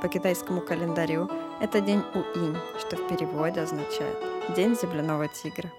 По китайскому календарю это день Уинь, что в переводе означает «День земляного тигра».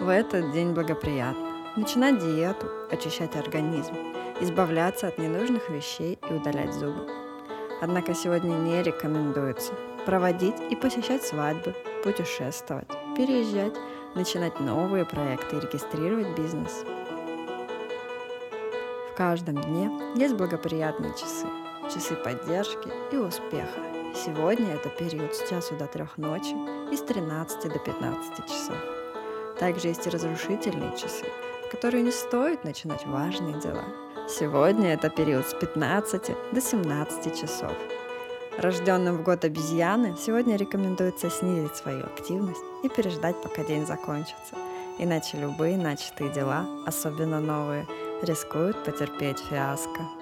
В этот день благоприятно начинать диету, очищать организм, избавляться от ненужных вещей и удалять зубы. Однако сегодня не рекомендуется проводить и посещать свадьбы, путешествовать, переезжать, начинать новые проекты и регистрировать бизнес. В каждом дне есть благоприятные часы, часы поддержки и успеха. Сегодня это период с часу до трех ночи и с 13 до 15 часов. Также есть и разрушительные часы, в которые не стоит начинать важные дела. Сегодня это период с 15 до 17 часов. Рожденным в год обезьяны сегодня рекомендуется снизить свою активность и переждать, пока день закончится. Иначе любые начатые дела, особенно новые, рискуют потерпеть фиаско.